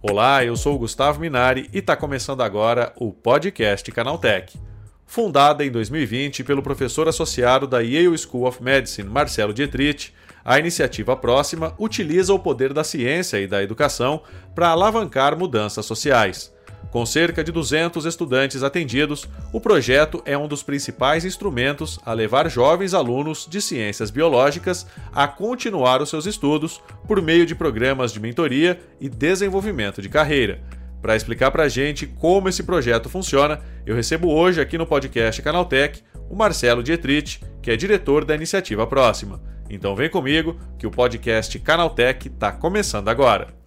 Olá, eu sou o Gustavo Minari e está começando agora o podcast Canaltech. Fundada em 2020 pelo professor associado da Yale School of Medicine, Marcelo Dietrich, a iniciativa próxima utiliza o poder da ciência e da educação para alavancar mudanças sociais. Com cerca de 200 estudantes atendidos, o projeto é um dos principais instrumentos a levar jovens alunos de ciências biológicas a continuar os seus estudos por meio de programas de mentoria e desenvolvimento de carreira. Para explicar para a gente como esse projeto funciona, eu recebo hoje aqui no podcast Canaltech o Marcelo Dietrich, que é diretor da iniciativa próxima. Então vem comigo que o podcast Canaltech está começando agora.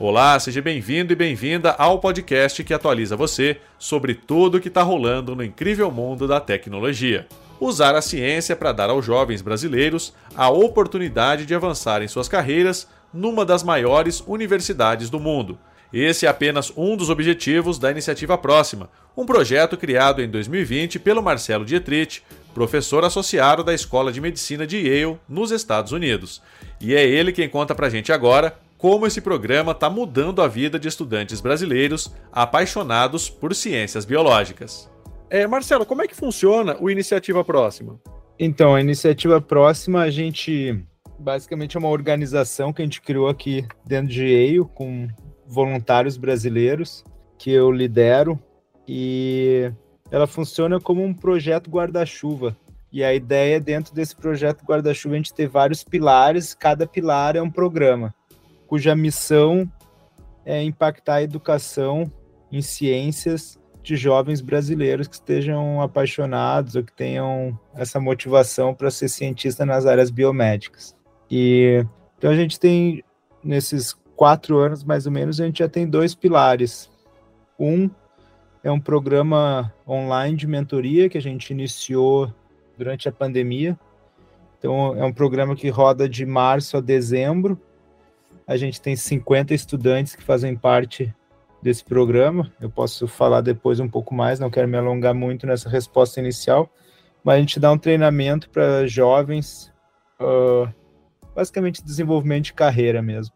Olá, seja bem-vindo e bem-vinda ao podcast que atualiza você sobre tudo o que está rolando no incrível mundo da tecnologia. Usar a ciência para dar aos jovens brasileiros a oportunidade de avançar em suas carreiras numa das maiores universidades do mundo. Esse é apenas um dos objetivos da iniciativa próxima, um projeto criado em 2020 pelo Marcelo Dietrich, professor associado da Escola de Medicina de Yale, nos Estados Unidos. E é ele quem conta pra gente agora como esse programa está mudando a vida de estudantes brasileiros apaixonados por ciências biológicas. É, Marcelo, como é que funciona o Iniciativa Próxima? Então, a Iniciativa Próxima, a gente basicamente é uma organização que a gente criou aqui dentro de Yale com voluntários brasileiros que eu lidero e ela funciona como um projeto guarda-chuva. E a ideia dentro desse projeto guarda-chuva a gente ter vários pilares, cada pilar é um programa cuja missão é impactar a educação em ciências de jovens brasileiros que estejam apaixonados ou que tenham essa motivação para ser cientista nas áreas biomédicas. E então a gente tem nesses quatro anos mais ou menos a gente já tem dois pilares. Um é um programa online de mentoria que a gente iniciou durante a pandemia. Então é um programa que roda de março a dezembro a gente tem 50 estudantes que fazem parte desse programa. Eu posso falar depois um pouco mais, não quero me alongar muito nessa resposta inicial, mas a gente dá um treinamento para jovens, uh, basicamente desenvolvimento de carreira mesmo.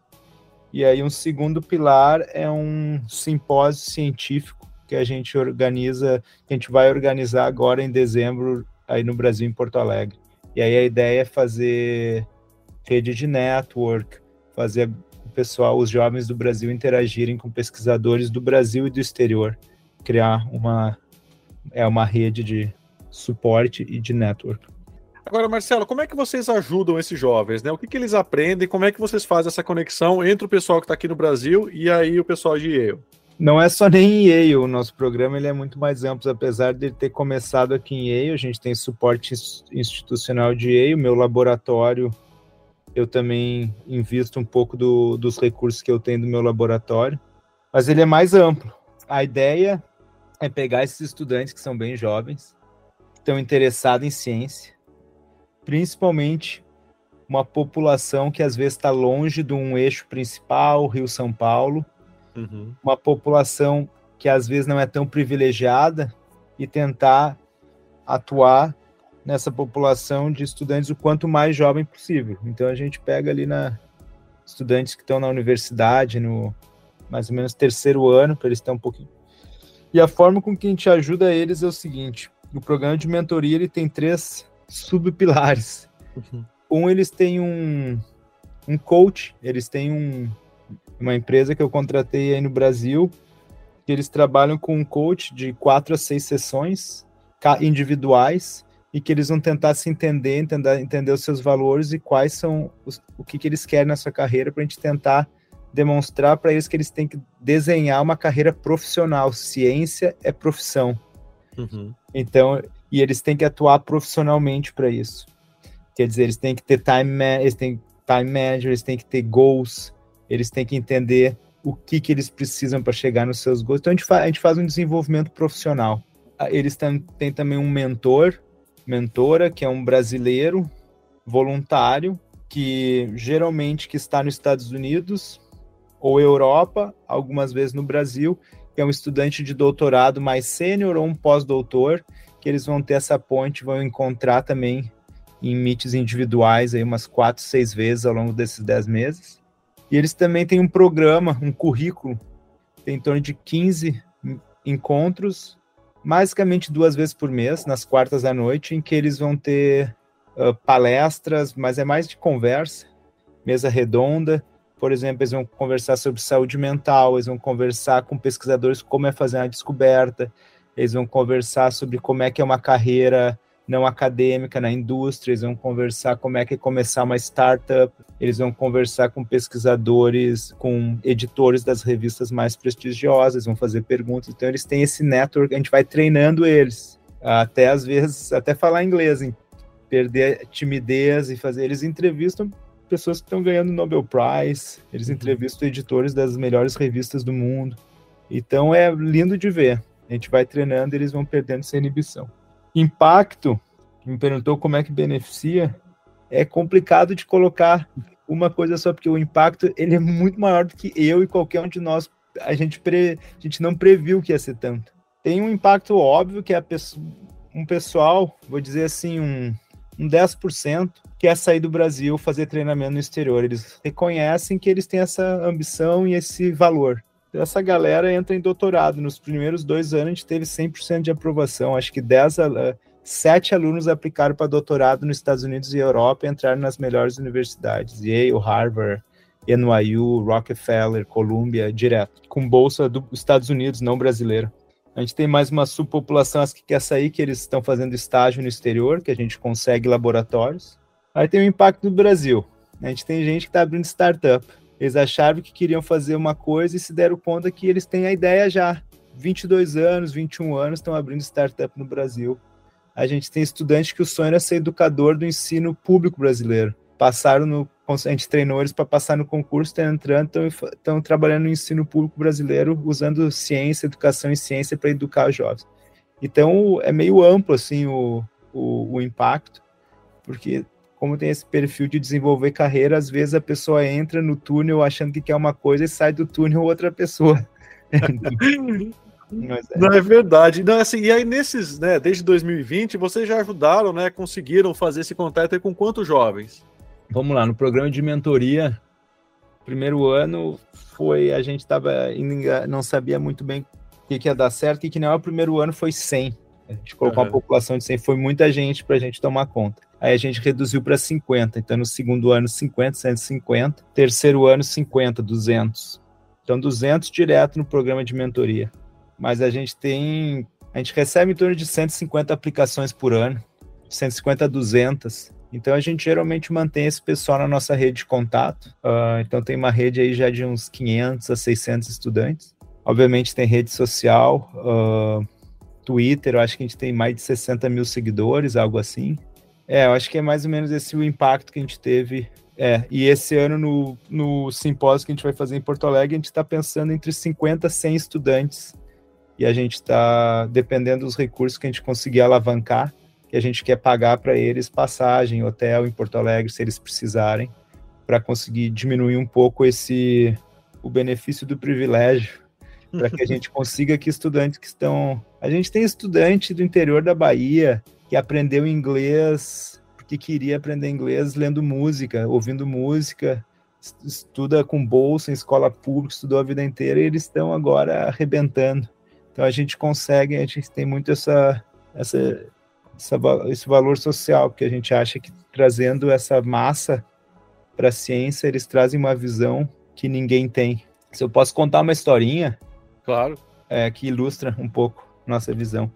E aí um segundo pilar é um simpósio científico que a gente organiza, que a gente vai organizar agora em dezembro aí no Brasil, em Porto Alegre. E aí a ideia é fazer rede de network, fazer o pessoal, os jovens do Brasil interagirem com pesquisadores do Brasil e do exterior, criar uma é uma rede de suporte e de network. Agora, Marcelo, como é que vocês ajudam esses jovens, né? O que, que eles aprendem? Como é que vocês fazem essa conexão entre o pessoal que está aqui no Brasil e aí o pessoal de Yale? Não é só nem em Yale, o nosso programa ele é muito mais amplo, apesar de ter começado aqui em Yale, a gente tem suporte institucional de Yale, meu laboratório eu também invisto um pouco do, dos recursos que eu tenho do meu laboratório, mas ele é mais amplo. A ideia é pegar esses estudantes que são bem jovens, que estão interessados em ciência, principalmente uma população que às vezes está longe de um eixo principal, Rio-São Paulo, uhum. uma população que às vezes não é tão privilegiada e tentar atuar nessa população de estudantes o quanto mais jovem possível. Então a gente pega ali na estudantes que estão na universidade, no mais ou menos terceiro ano, para eles estar um pouquinho. E a forma com que a gente ajuda eles é o seguinte: o programa de mentoria ele tem três subpilares. Uhum. Um, eles têm um, um coach, eles têm um, uma empresa que eu contratei aí no Brasil, que eles trabalham com um coach de quatro a seis sessões individuais e que eles vão tentar se entender, entender, entender os seus valores e quais são os, o que, que eles querem na sua carreira para a gente tentar demonstrar para eles que eles têm que desenhar uma carreira profissional. Ciência é profissão. Uhum. Então, e eles têm que atuar profissionalmente para isso. Quer dizer, eles têm que ter time, eles têm time manager, eles têm que ter goals, eles têm que entender o que, que eles precisam para chegar nos seus goals. Então, a gente, a gente faz um desenvolvimento profissional. Eles têm também um mentor, mentora, que é um brasileiro voluntário que geralmente que está nos Estados Unidos ou Europa, algumas vezes no Brasil, que é um estudante de doutorado mais sênior ou um pós-doutor que eles vão ter essa ponte, vão encontrar também em meets individuais aí umas quatro, seis vezes ao longo desses dez meses. E eles também têm um programa, um currículo, tem em torno de 15 encontros, basicamente duas vezes por mês, nas quartas à noite, em que eles vão ter uh, palestras, mas é mais de conversa, mesa redonda. Por exemplo, eles vão conversar sobre saúde mental, eles vão conversar com pesquisadores como é fazer uma descoberta, eles vão conversar sobre como é que é uma carreira não acadêmica na indústria, eles vão conversar como é que é começar uma startup, eles vão conversar com pesquisadores, com editores das revistas mais prestigiosas, vão fazer perguntas, então eles têm esse network, a gente vai treinando eles, até às vezes, até falar inglês, hein? perder timidez e fazer, eles entrevistam pessoas que estão ganhando Nobel Prize, eles uhum. entrevistam editores das melhores revistas do mundo, então é lindo de ver, a gente vai treinando e eles vão perdendo essa inibição. Impacto, me perguntou como é que beneficia, é complicado de colocar uma coisa só, porque o impacto ele é muito maior do que eu e qualquer um de nós. A gente, pre, a gente não previu que ia ser tanto. Tem um impacto óbvio que é um pessoal, vou dizer assim, um, um 10% quer sair do Brasil fazer treinamento no exterior. Eles reconhecem que eles têm essa ambição e esse valor essa galera entra em doutorado. Nos primeiros dois anos, a gente teve 100% de aprovação. Acho que 10, sete alunos aplicaram para doutorado nos Estados Unidos e Europa entraram nas melhores universidades. Yale, Harvard, NYU, Rockefeller, Columbia, direto. Com bolsa dos Estados Unidos, não brasileira. A gente tem mais uma subpopulação as que quer sair, que eles estão fazendo estágio no exterior, que a gente consegue laboratórios. Aí tem o impacto no Brasil. A gente tem gente que está abrindo startup eles acharam que queriam fazer uma coisa e se deram conta que eles têm a ideia já. 22 anos, 21 anos, estão abrindo startup no Brasil. A gente tem estudantes que o sonho era ser educador do ensino público brasileiro. Passaram no. A gente treinou eles para passar no concurso, estão entrando, estão trabalhando no ensino público brasileiro, usando ciência, educação e ciência para educar os jovens. Então, é meio amplo assim o, o, o impacto, porque como tem esse perfil de desenvolver carreira, às vezes a pessoa entra no túnel achando que quer uma coisa e sai do túnel outra pessoa. É. Não é verdade. Não, assim, e aí nesses, né, desde 2020, vocês já ajudaram, né, conseguiram fazer esse contato com quantos jovens? Vamos lá, no programa de mentoria, primeiro ano foi, a gente estava não sabia muito bem o que, que ia dar certo, e que não é o primeiro ano foi 100. A gente colocou uhum. uma população de 100, foi muita gente para a gente tomar conta. Aí a gente reduziu para 50. Então, no segundo ano, 50, 150. Terceiro ano, 50, 200. Então, 200 direto no programa de mentoria. Mas a gente tem. A gente recebe em torno de 150 aplicações por ano, 150 a 200. Então a gente geralmente mantém esse pessoal na nossa rede de contato. Uh, então tem uma rede aí já de uns 500 a 600 estudantes. Obviamente tem rede social, uh, Twitter, eu acho que a gente tem mais de 60 mil seguidores, algo assim. É, eu acho que é mais ou menos esse o impacto que a gente teve. É, e esse ano no, no simpósio que a gente vai fazer em Porto Alegre, a gente está pensando entre 50 a 100 estudantes. E a gente está, dependendo dos recursos que a gente conseguir alavancar, que a gente quer pagar para eles passagem, hotel em Porto Alegre, se eles precisarem, para conseguir diminuir um pouco esse o benefício do privilégio para que a gente consiga que estudantes que estão. A gente tem estudante do interior da Bahia que aprendeu inglês porque queria aprender inglês lendo música, ouvindo música, estuda com bolsa em escola pública, estudou a vida inteira e eles estão agora arrebentando. Então a gente consegue, a gente tem muito essa, essa, essa esse valor social, porque a gente acha que trazendo essa massa para a ciência, eles trazem uma visão que ninguém tem. Se eu posso contar uma historinha, Claro. É, que ilustra um pouco nossa visão.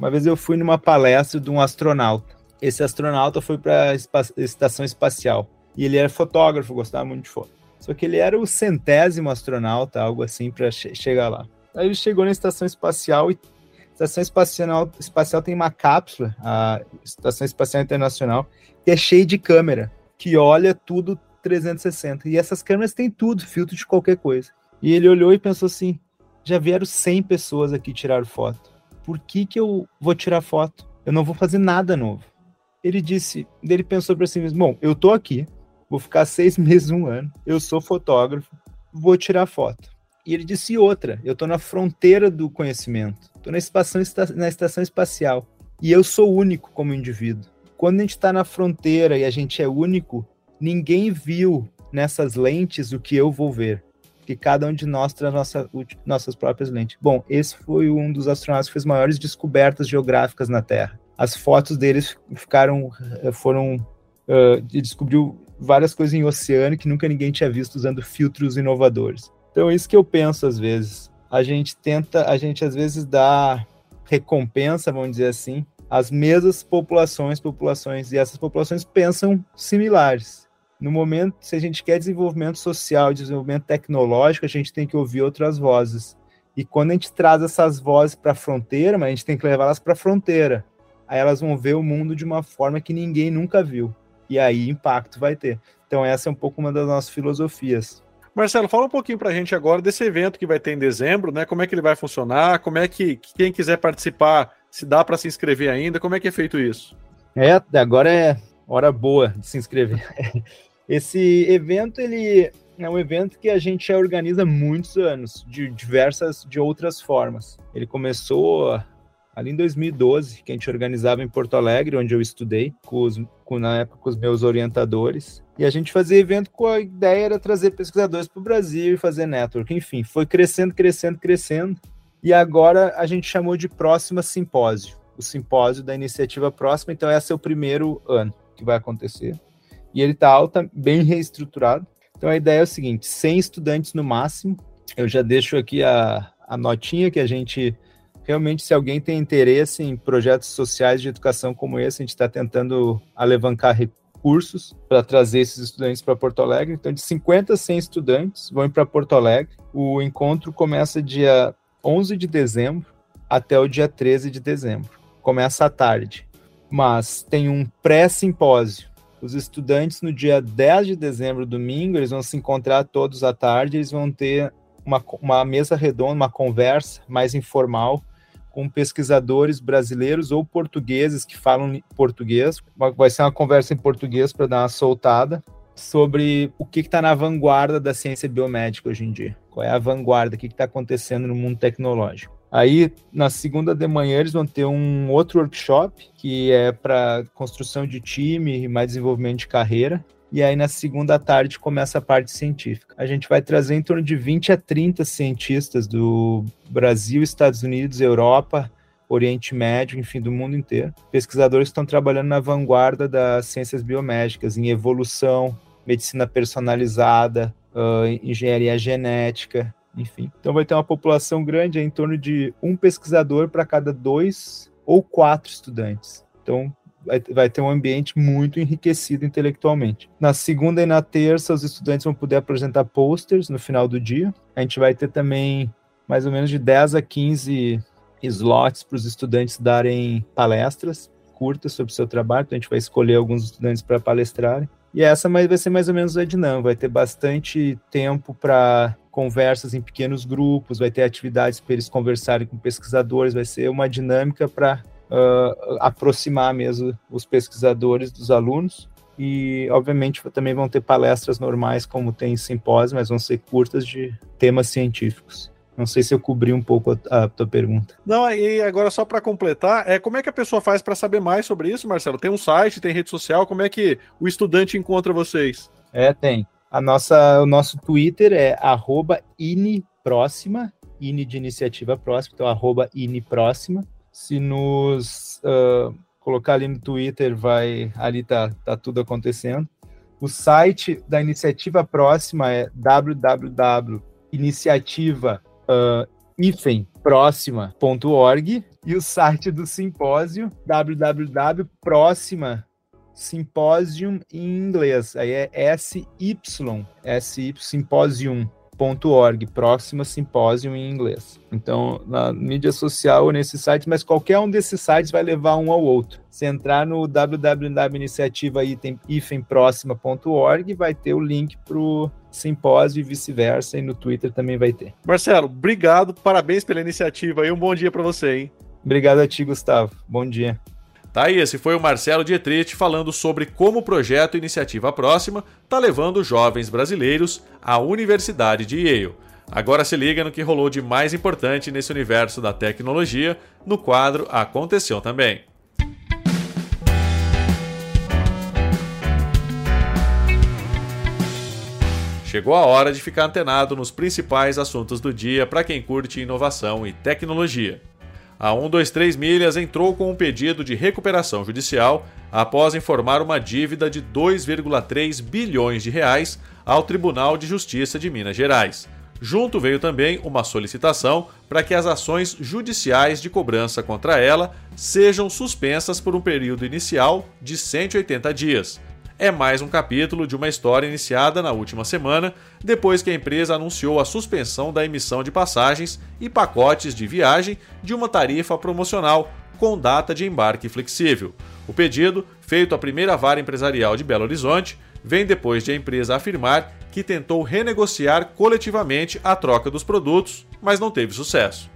Uma vez eu fui numa palestra de um astronauta. Esse astronauta foi para a estação espacial. E ele era fotógrafo, gostava muito de foto. Só que ele era o centésimo astronauta, algo assim, para che chegar lá. Aí ele chegou na estação espacial e a estação espacial, espacial tem uma cápsula, a Estação Espacial Internacional, que é cheia de câmera, que olha tudo 360. E essas câmeras têm tudo, filtro de qualquer coisa. E ele olhou e pensou assim: já vieram 100 pessoas aqui tirar foto. Por que, que eu vou tirar foto? Eu não vou fazer nada novo. Ele disse, ele pensou para si mesmo: bom, eu tô aqui, vou ficar seis meses, um ano, eu sou fotógrafo, vou tirar foto. E ele disse outra: eu tô na fronteira do conhecimento, tô na na estação espacial. E eu sou único como indivíduo. Quando a gente está na fronteira e a gente é único, ninguém viu nessas lentes o que eu vou ver. Que cada um de nós traz nossa, nossas próprias lentes. Bom, esse foi um dos astronautas que fez maiores descobertas geográficas na Terra. As fotos deles ficaram, eh, foram, uh, descobriu várias coisas em oceano que nunca ninguém tinha visto usando filtros inovadores. Então é isso que eu penso às vezes. A gente tenta, a gente às vezes dá recompensa, vamos dizer assim, às mesmas populações, populações, e essas populações pensam similares. No momento, se a gente quer desenvolvimento social, desenvolvimento tecnológico, a gente tem que ouvir outras vozes. E quando a gente traz essas vozes para a fronteira, mas a gente tem que levá-las para a fronteira. Aí elas vão ver o mundo de uma forma que ninguém nunca viu. E aí impacto vai ter. Então essa é um pouco uma das nossas filosofias. Marcelo, fala um pouquinho para a gente agora desse evento que vai ter em dezembro, né? Como é que ele vai funcionar? Como é que quem quiser participar, se dá para se inscrever ainda? Como é que é feito isso? É, agora é hora boa de se inscrever. Esse evento ele é um evento que a gente já organiza há muitos anos, de diversas, de outras formas. Ele começou ali em 2012, que a gente organizava em Porto Alegre, onde eu estudei, com os, com, na época com os meus orientadores. E a gente fazia evento com a ideia era trazer pesquisadores para o Brasil e fazer network. Enfim, foi crescendo, crescendo, crescendo. E agora a gente chamou de Próxima Simpósio, o simpósio da iniciativa próxima. Então, esse é o primeiro ano que vai acontecer e ele está alta, bem reestruturado. Então a ideia é o seguinte: 100 estudantes no máximo. Eu já deixo aqui a, a notinha que a gente realmente, se alguém tem interesse em projetos sociais de educação como esse, a gente está tentando alavancar recursos para trazer esses estudantes para Porto Alegre. Então, de 50 a 100 estudantes vão para Porto Alegre. O encontro começa dia 11 de dezembro até o dia 13 de dezembro. Começa à tarde, mas tem um pré-simpósio os estudantes, no dia 10 de dezembro, domingo, eles vão se encontrar todos à tarde, eles vão ter uma, uma mesa redonda, uma conversa mais informal com pesquisadores brasileiros ou portugueses que falam português. Vai ser uma conversa em português para dar uma soltada sobre o que está na vanguarda da ciência biomédica hoje em dia. Qual é a vanguarda, o que está acontecendo no mundo tecnológico. Aí, na segunda de manhã, eles vão ter um outro workshop, que é para construção de time e mais desenvolvimento de carreira. E aí, na segunda tarde, começa a parte científica. A gente vai trazer em torno de 20 a 30 cientistas do Brasil, Estados Unidos, Europa, Oriente Médio, enfim, do mundo inteiro. Pesquisadores que estão trabalhando na vanguarda das ciências biomédicas, em evolução, medicina personalizada, uh, engenharia genética, enfim. Então vai ter uma população grande, é em torno de um pesquisador para cada dois ou quatro estudantes. Então vai, ter um ambiente muito enriquecido intelectualmente. Na segunda e na terça, os estudantes vão poder apresentar posters no final do dia. A gente vai ter também mais ou menos de 10 a 15 slots para os estudantes darem palestras curtas sobre o seu trabalho. Então a gente vai escolher alguns estudantes para palestrarem. E essa vai ser mais ou menos a dinâmica, vai ter bastante tempo para conversas em pequenos grupos, vai ter atividades para eles conversarem com pesquisadores, vai ser uma dinâmica para uh, aproximar mesmo os pesquisadores dos alunos. E, obviamente, também vão ter palestras normais, como tem simpósio, mas vão ser curtas de temas científicos. Não sei se eu cobri um pouco a, a tua pergunta. Não, e agora só para completar, é como é que a pessoa faz para saber mais sobre isso, Marcelo? Tem um site, tem rede social, como é que o estudante encontra vocês? É, tem. A nossa, o nosso Twitter é arroba inipróxima, ini de iniciativa próxima, então arroba inipróxima. Se nos uh, colocar ali no Twitter, vai ali tá, tá tudo acontecendo. O site da iniciativa próxima é www.iniciativa uh, e o site do simpósio www.próxima Symposium em inglês. Aí é SY, SY, symposium.org, próxima Symposium em inglês. Então, na mídia social ou nesse site, mas qualquer um desses sites vai levar um ao outro. Se entrar no www.iniciativa.ifemproxima.org, vai ter o link para o simpósio e vice-versa, e no Twitter também vai ter. Marcelo, obrigado, parabéns pela iniciativa e um bom dia para você, hein? Obrigado a ti, Gustavo. Bom dia. Tá aí, esse foi o Marcelo Dietrich falando sobre como o projeto Iniciativa Próxima está levando jovens brasileiros à Universidade de Yale. Agora se liga no que rolou de mais importante nesse universo da tecnologia no quadro Aconteceu Também. Chegou a hora de ficar antenado nos principais assuntos do dia para quem curte inovação e tecnologia. A 123 Milhas entrou com um pedido de recuperação judicial após informar uma dívida de 2,3 bilhões de reais ao Tribunal de Justiça de Minas Gerais. Junto veio também uma solicitação para que as ações judiciais de cobrança contra ela sejam suspensas por um período inicial de 180 dias. É mais um capítulo de uma história iniciada na última semana, depois que a empresa anunciou a suspensão da emissão de passagens e pacotes de viagem de uma tarifa promocional com data de embarque flexível. O pedido, feito à primeira vara empresarial de Belo Horizonte, vem depois de a empresa afirmar que tentou renegociar coletivamente a troca dos produtos, mas não teve sucesso.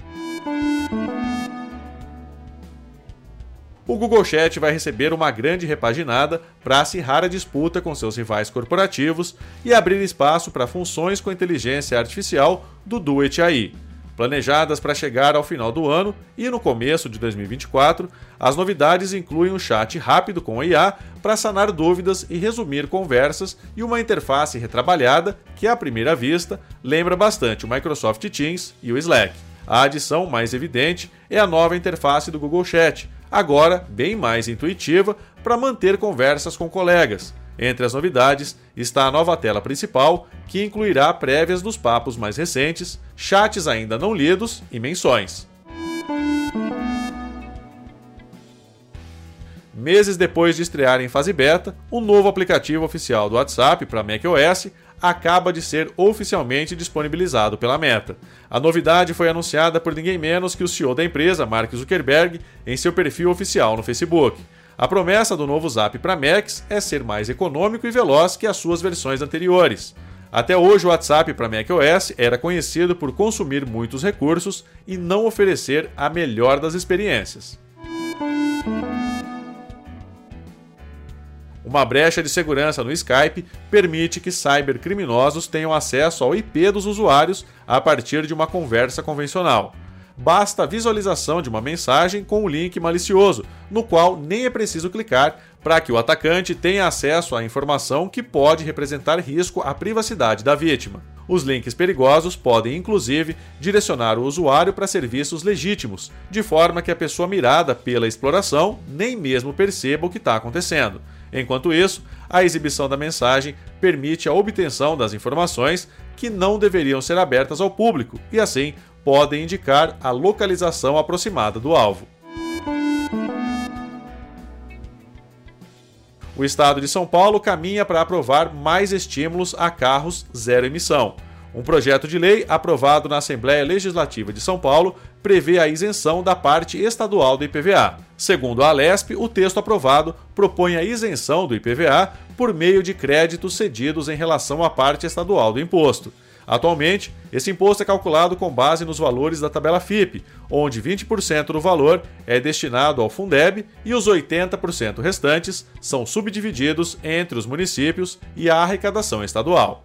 O Google Chat vai receber uma grande repaginada para acirrar a disputa com seus rivais corporativos e abrir espaço para funções com inteligência artificial do Duet AI. Planejadas para chegar ao final do ano e no começo de 2024, as novidades incluem um chat rápido com IA para sanar dúvidas e resumir conversas e uma interface retrabalhada que, à primeira vista, lembra bastante o Microsoft Teams e o Slack. A adição mais evidente é a nova interface do Google Chat, agora bem mais intuitiva para manter conversas com colegas. Entre as novidades está a nova tela principal, que incluirá prévias dos papos mais recentes, chats ainda não lidos e menções. Meses depois de estrear em fase beta, o novo aplicativo oficial do WhatsApp para macOS acaba de ser oficialmente disponibilizado pela Meta. A novidade foi anunciada por ninguém menos que o CEO da empresa, Mark Zuckerberg, em seu perfil oficial no Facebook. A promessa do novo Zap para Macs é ser mais econômico e veloz que as suas versões anteriores. Até hoje, o WhatsApp para macOS era conhecido por consumir muitos recursos e não oferecer a melhor das experiências. Uma brecha de segurança no Skype permite que cybercriminosos tenham acesso ao IP dos usuários a partir de uma conversa convencional basta a visualização de uma mensagem com um link malicioso, no qual nem é preciso clicar para que o atacante tenha acesso à informação que pode representar risco à privacidade da vítima. Os links perigosos podem, inclusive, direcionar o usuário para serviços legítimos, de forma que a pessoa mirada pela exploração nem mesmo perceba o que está acontecendo. Enquanto isso, a exibição da mensagem permite a obtenção das informações que não deveriam ser abertas ao público e, assim, podem indicar a localização aproximada do alvo. O estado de São Paulo caminha para aprovar mais estímulos a carros zero emissão. Um projeto de lei aprovado na Assembleia Legislativa de São Paulo prevê a isenção da parte estadual do IPVA. Segundo a Alesp, o texto aprovado propõe a isenção do IPVA por meio de créditos cedidos em relação à parte estadual do imposto. Atualmente, esse imposto é calculado com base nos valores da tabela FIP, onde 20% do valor é destinado ao Fundeb e os 80% restantes são subdivididos entre os municípios e a arrecadação estadual.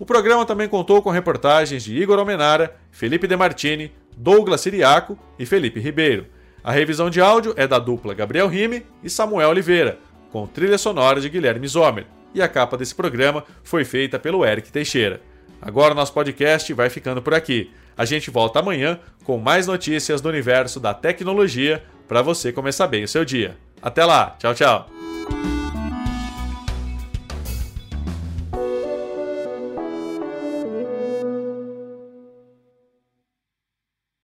O programa também contou com reportagens de Igor Almenara, Felipe Demartini, Douglas Siriaco e Felipe Ribeiro. A revisão de áudio é da dupla Gabriel Rime e Samuel Oliveira, com trilha sonora de Guilherme Zomer e a capa desse programa foi feita pelo Eric Teixeira. Agora nosso podcast vai ficando por aqui. A gente volta amanhã com mais notícias do universo da tecnologia para você começar bem o seu dia. Até lá, tchau, tchau.